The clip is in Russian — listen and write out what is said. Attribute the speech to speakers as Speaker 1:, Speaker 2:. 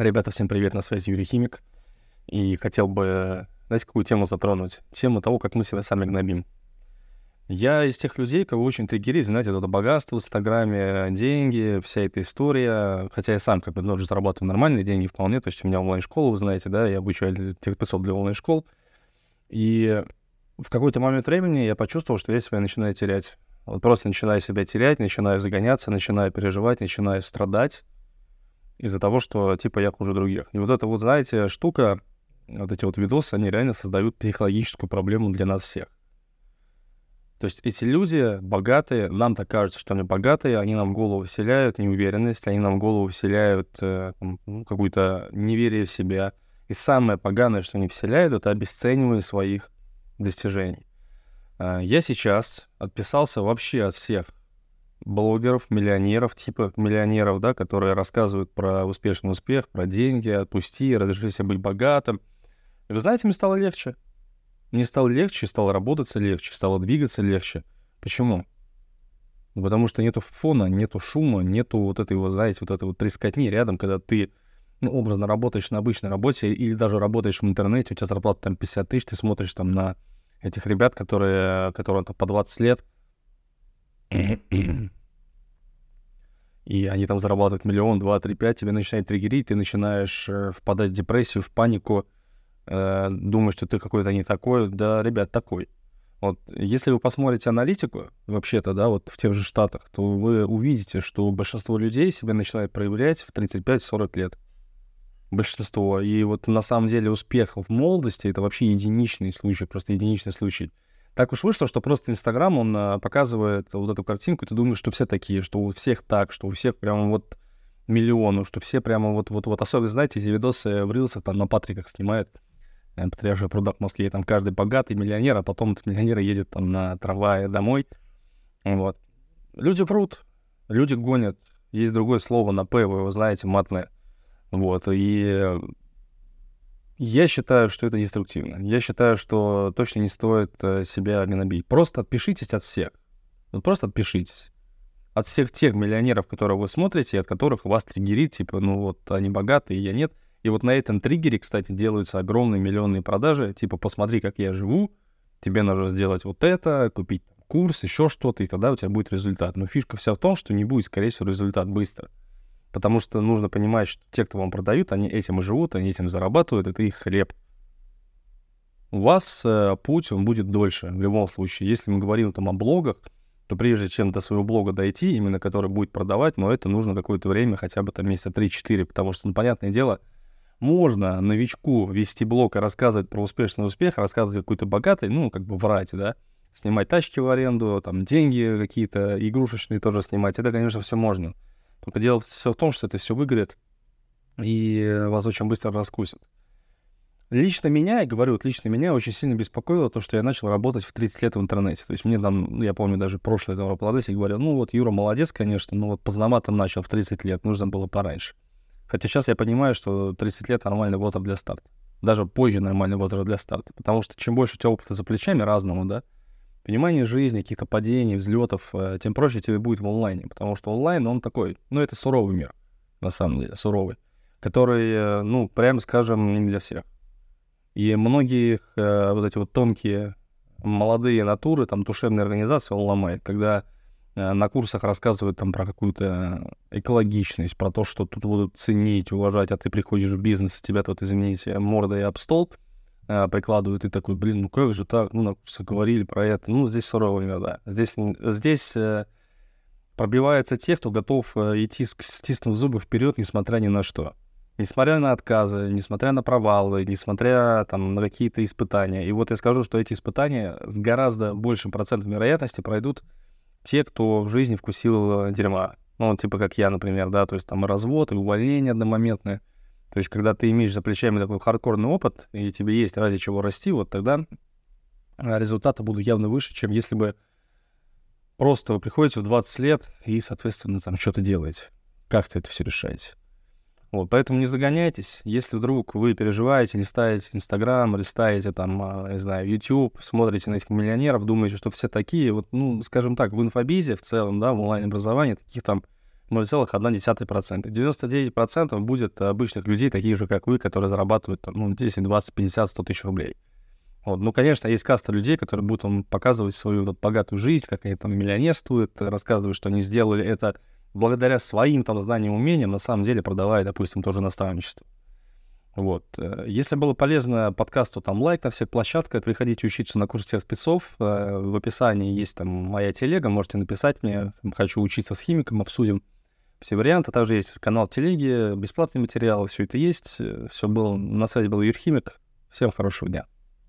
Speaker 1: Ребята, всем привет, на связи Юрий Химик. И хотел бы, знаете, какую тему затронуть? Тему того, как мы себя сами гнобим. Я из тех людей, кого очень триггерит, знаете, это богатство в Инстаграме, деньги, вся эта история. Хотя я сам как бы тоже зарабатываю нормальные деньги вполне. То есть у меня онлайн-школа, вы знаете, да, я обучаю тех 500 для онлайн-школ. И в какой-то момент времени я почувствовал, что я себя начинаю терять. Вот просто начинаю себя терять, начинаю загоняться, начинаю переживать, начинаю страдать из-за того, что, типа, я хуже других. И вот эта вот, знаете, штука, вот эти вот видосы, они реально создают психологическую проблему для нас всех. То есть эти люди богатые, нам так кажется, что они богатые, они нам в голову вселяют неуверенность, они нам в голову вселяют э, ну, какую-то неверие в себя. И самое поганое, что они вселяют, это обесценивание своих достижений. Э, я сейчас отписался вообще от всех блогеров, миллионеров, типа миллионеров, да, которые рассказывают про успешный успех, про деньги, отпусти, разреши быть богатым. И вы знаете, мне стало легче. Мне стало легче, стало работаться легче, стало двигаться легче. Почему? Потому что нету фона, нету шума, нету вот этой, вот, знаете, вот этой вот трескотни рядом, когда ты, ну, образно работаешь на обычной работе или даже работаешь в интернете, у тебя зарплата там 50 тысяч, ты смотришь там на этих ребят, которые, которые там по 20 лет, и они там зарабатывают миллион, два, три, пять, тебя начинает триггерить, ты начинаешь э, впадать в депрессию, в панику, э, думаешь, что ты какой-то не такой. Да, ребят, такой. Вот, если вы посмотрите аналитику, вообще-то, да, вот в тех же Штатах, то вы увидите, что большинство людей себя начинает проявлять в 35-40 лет. Большинство. И вот на самом деле успех в молодости — это вообще единичный случай, просто единичный случай. Так уж вышло, что просто Инстаграм, он а, показывает вот эту картинку, и ты думаешь, что все такие, что у всех так, что у всех прямо вот миллионы, что все прямо вот-вот-вот. Особенно, знаете, эти видосы в рилсах там на Патриках снимают, э, Патриарший прудак в Москве, там каждый богатый миллионер, а потом этот миллионер едет там на трамвае домой. Вот. Люди врут, люди гонят. Есть другое слово на «п», вы его знаете, матное. Вот, и я считаю, что это деструктивно. Я считаю, что точно не стоит э, себя гнобить. Просто отпишитесь от всех. Вот просто отпишитесь. От всех тех миллионеров, которые вы смотрите, от которых вас триггерит, типа, ну вот они богатые, я нет. И вот на этом триггере, кстати, делаются огромные миллионные продажи. Типа, посмотри, как я живу, тебе нужно сделать вот это, купить курс, еще что-то, и тогда у тебя будет результат. Но фишка вся в том, что не будет, скорее всего, результат быстро. Потому что нужно понимать, что те, кто вам продают, они этим и живут, они этим зарабатывают, это их хлеб. У вас э, путь, он будет дольше в любом случае. Если мы говорим там о блогах, то прежде чем до своего блога дойти, именно который будет продавать, но это нужно какое-то время, хотя бы там месяца 3-4, потому что, ну, понятное дело, можно новичку вести блог и рассказывать про успешный успех, рассказывать какой-то богатый, ну, как бы врать, да, снимать тачки в аренду, там, деньги какие-то игрушечные тоже снимать, это, конечно, все можно. Только дело все в том, что это все выгорит, и вас очень быстро раскусят. Лично меня, я говорю, вот лично меня очень сильно беспокоило то, что я начал работать в 30 лет в интернете. То есть мне там, ну, я помню, даже прошлый там работодатель говорил, ну вот Юра молодец, конечно, но вот поздновато начал в 30 лет, нужно было пораньше. Хотя сейчас я понимаю, что 30 лет нормальный возраст для старта. Даже позже нормальный возраст для старта. Потому что чем больше у тебя опыта за плечами разного, да, понимание жизни, каких-то падений, взлетов, э, тем проще тебе будет в онлайне, потому что онлайн, он такой, ну, это суровый мир, на самом деле, суровый, который, э, ну, прямо скажем, не для всех. И многие э, вот эти вот тонкие молодые натуры, там, душевные организации он ломает, когда на курсах рассказывают там про какую-то экологичность, про то, что тут будут ценить, уважать, а ты приходишь в бизнес, и тебя тут, извините, мордой об стол, а, прикладывают, и такой, блин, ну как же так, ну, говорили про это, ну, здесь сурово, да. Здесь, здесь э, пробиваются те, кто готов э, идти, стиснув зубы вперед, несмотря ни на что. Несмотря на отказы, несмотря на провалы, несмотря там, на какие-то испытания. И вот я скажу, что эти испытания с гораздо большим процентом вероятности пройдут те, кто в жизни вкусил э, дерьма. Ну, типа как я, например, да, то есть там и развод, и увольнение одномоментное. То есть, когда ты имеешь за плечами такой хардкорный опыт, и тебе есть ради чего расти, вот тогда а, результаты будут явно выше, чем если бы просто вы приходите в 20 лет и, соответственно, там что-то делаете. Как-то это все решаете. Вот, поэтому не загоняйтесь. Если вдруг вы переживаете, листаете Инстаграм, листаете там, а, не знаю, YouTube, смотрите на этих миллионеров, думаете, что все такие, вот, ну, скажем так, в инфобизе в целом, да, в онлайн-образовании таких там 0,1%. 99% будет обычных людей, таких же, как вы, которые зарабатывают ну, 10, 20, 50, 100 тысяч рублей. Вот. Ну, конечно, есть каста людей, которые будут вам показывать свою вот, богатую жизнь, как они там миллионерствуют, рассказывают, что они сделали это благодаря своим там знаниям, умениям, на самом деле продавая, допустим, тоже наставничество. Вот. Э, если было полезно подкасту, там лайк на всех площадках, приходите учиться на курс всех спецов. Э, в описании есть там моя телега, можете написать мне, хочу учиться с химиком, обсудим все варианты. Также есть канал телеги, бесплатный материал, все это есть. Все было, на связи был Юрхимик. Всем хорошего дня.